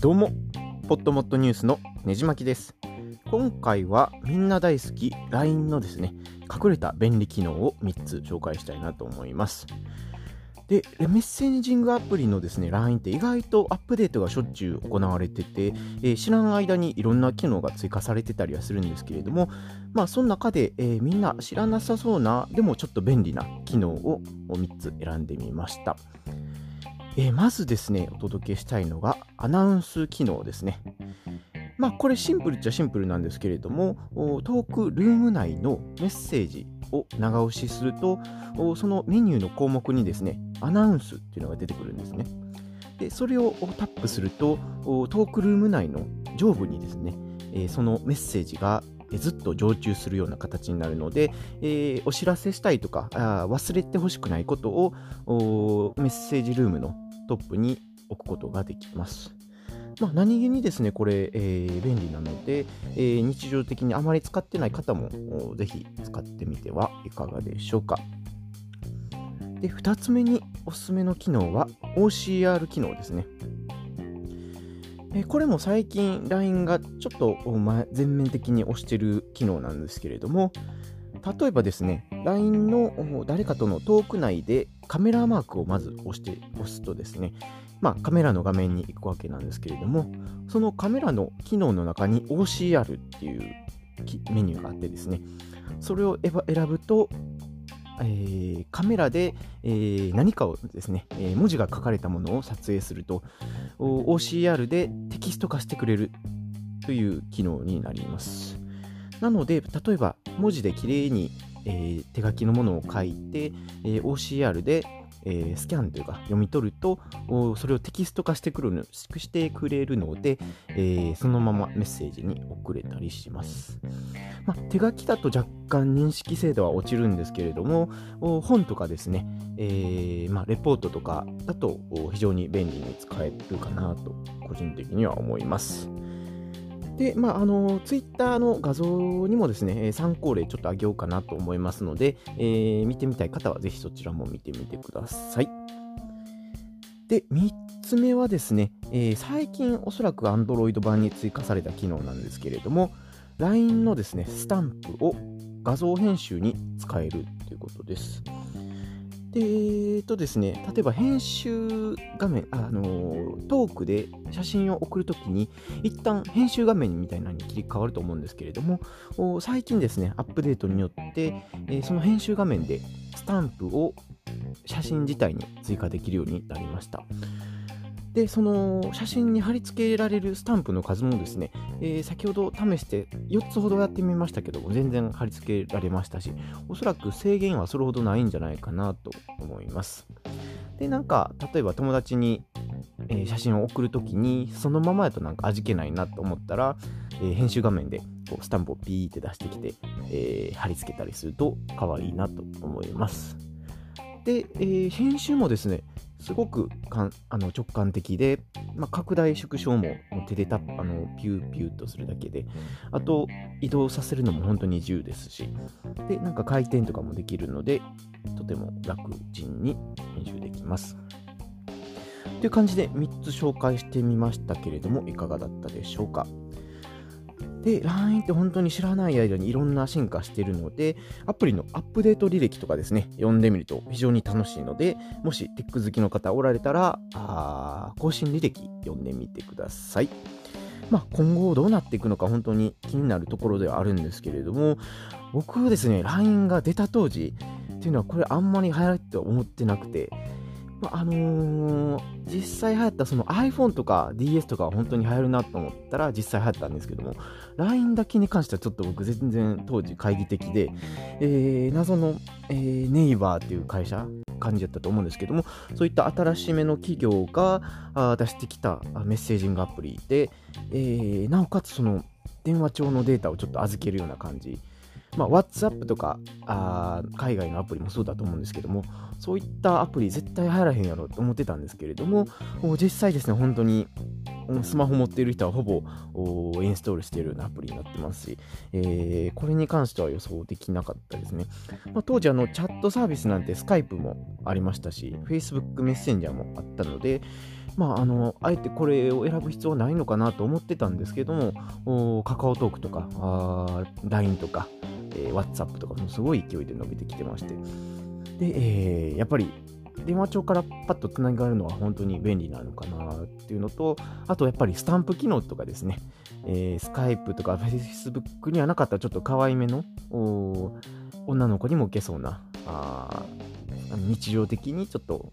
どうも、ポットモットニュースのねじまきです。今回はみんな大好き LINE のですね、隠れた便利機能を3つ紹介したいなと思います。で、メッセージングアプリのですね、LINE って意外とアップデートがしょっちゅう行われてて、えー、知らん間にいろんな機能が追加されてたりはするんですけれども、まあ、その中で、えー、みんな知らなさそうな、でもちょっと便利な機能を3つ選んでみました。えー、まずですね、お届けしたいのがアナウンス機能ですね。まあ、これシンプルっちゃシンプルなんですけれども、トークルーム内のメッセージを長押しすると、そのメニューの項目にですね、アナウンスっていうのが出てくるんですね。で、それをタップすると、トークルーム内の上部にですね、えそのメッセージがずっと常駐するような形になるので、えー、お知らせしたいとか忘れてほしくないことをメッセージルームのトップに置くことができます。まあ、何気にですね、これ、えー、便利なので、えー、日常的にあまり使ってない方もぜひ使ってみてはいかがでしょうか。で、2つ目におすすめの機能は OCR 機能ですね。えこれも最近 LINE がちょっと全面的に押してる機能なんですけれども、例えばですね、LINE の誰かとのトーク内でカメラマークをまず押して押すとですね、まあ、カメラの画面に行くわけなんですけれども、そのカメラの機能の中に OCR っていうメニューがあってですね、それを選ぶと、えー、カメラで、えー、何かをですね、えー、文字が書かれたものを撮影すると OCR でテキスト化してくれるという機能になります。なので、例えば文字できれいに、えー、手書きのものを書いて、えー、OCR で、えー、スキャンというか読み取るとそれをテキスト化してくるしてくれるので、えー、そのままメッセージに送れたりします、まあ、手書きだと若干認識精度は落ちるんですけれども本とかですね、えーまあ、レポートとかだと非常に便利に使えるかなと個人的には思います。で、まあ、あの、ツイッターの画像にもですね、参考例ちょっとあげようかなと思いますので、えー、見てみたい方はぜひそちらも見てみてください。で、3つ目はですね、えー、最近おそらく Android 版に追加された機能なんですけれども、LINE のですね、スタンプを画像編集に使えるということです。で、えーとですね、例えば編集画面、あのトークで写真を送るときに、一旦編集画面みたいなのに切り替わると思うんですけれども、最近ですね、アップデートによって、えー、その編集画面でスタンプを写真自体に追加できるようになりました。で、その写真に貼り付けられるスタンプの数もですね、えー、先ほど試して4つほどやってみましたけど全然貼り付けられましたし、おそらく制限はそれほどないんじゃないかなと思います。で、なんか、例えば友達に、えー、写真を送るときに、そのままやとなんか味気ないなと思ったら、えー、編集画面でこうスタンプをピーって出してきて、えー、貼り付けたりすると可愛いなと思います。で、えー、編集もですね、すごくかんあの直感的で、まあ、拡大縮小も手でタップあのピューピューとするだけで、あと移動させるのも本当に自由ですし、で、なんか回転とかもできるので、とても楽ちんに編集できます。という感じで3つ紹介してみましたけれども、いかがだったでしょうか？で、LINE って本当に知らない間にいろんな進化しているので、アプリのアップデート履歴とかですね、読んでみると非常に楽しいので、もしテック好きの方おられたら、あ更新履歴読んでみてください。まあ、今後どうなっていくのか本当に気になるところではあるんですけれども、僕ですね、LINE が出た当時っていうのはこれあんまり流行って思ってなくて、まあ、あのー、実際流行ったその iPhone とか DS とかは本当に流行るなと思ったら実際流行ったんですけども LINE だけに関してはちょっと僕全然当時懐疑的で、えー、謎の、えー、ネイバーっていう会社感じだったと思うんですけどもそういった新しめの企業が出してきたメッセージングアプリで、え、なおかつその電話帳のデータをちょっと預けるような感じまあ、WhatsApp とかあ海外のアプリもそうだと思うんですけども、そういったアプリ絶対入らへんやろと思ってたんですけれども、実際ですね、本当にスマホ持っている人はほぼインストールしているようなアプリになってますし、えー、これに関しては予想できなかったですね。まあ、当時あのチャットサービスなんてスカイプもありましたし、Facebook メッセンジャーもあったので、まあ、あの、あえてこれを選ぶ必要はないのかなと思ってたんですけども、カカオトークとか、LINE とか、えー、WhatsApp とかもすごい勢いで伸びてきてまして、で、えー、やっぱり電話帳からパッとつながるのは本当に便利なのかなっていうのと、あとやっぱりスタンプ機能とかですね、えー、スカイプとか Facebook にはなかったちょっと可愛めの女の子にも受けそうなあ日常的にちょっと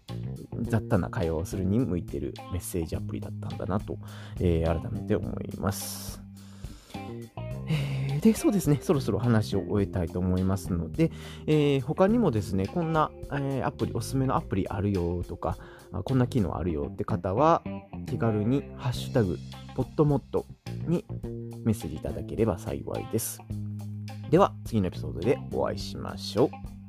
雑多な会話をするに向いてるメッセージアプリだったんだなと、えー、改めて思います。で、そうですね、そろそろ話を終えたいと思いますので、えー、他にもですね、こんな、えー、アプリ、おすすめのアプリあるよとか、こんな機能あるよって方は、気軽にハッシュタグ、ポットモットにメッセージいただければ幸いです。では、次のエピソードでお会いしましょう。